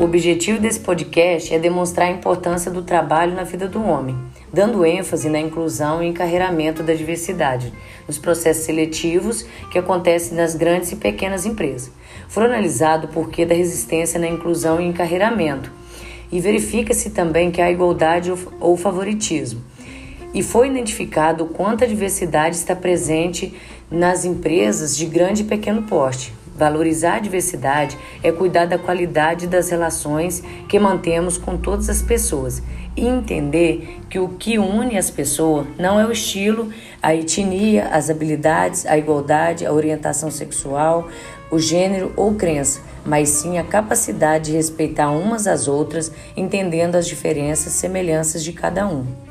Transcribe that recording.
O objetivo desse podcast é demonstrar a importância do trabalho na vida do homem, dando ênfase na inclusão e encarreiramento da diversidade, nos processos seletivos que acontecem nas grandes e pequenas empresas. Foram analisado o porquê da resistência na inclusão e encarreiramento, e verifica-se também que há igualdade ou favoritismo. E foi identificado quanto a diversidade está presente nas empresas de grande e pequeno porte, Valorizar a diversidade é cuidar da qualidade das relações que mantemos com todas as pessoas e entender que o que une as pessoas não é o estilo, a etnia, as habilidades, a igualdade, a orientação sexual, o gênero ou crença, mas sim a capacidade de respeitar umas às outras, entendendo as diferenças e semelhanças de cada um.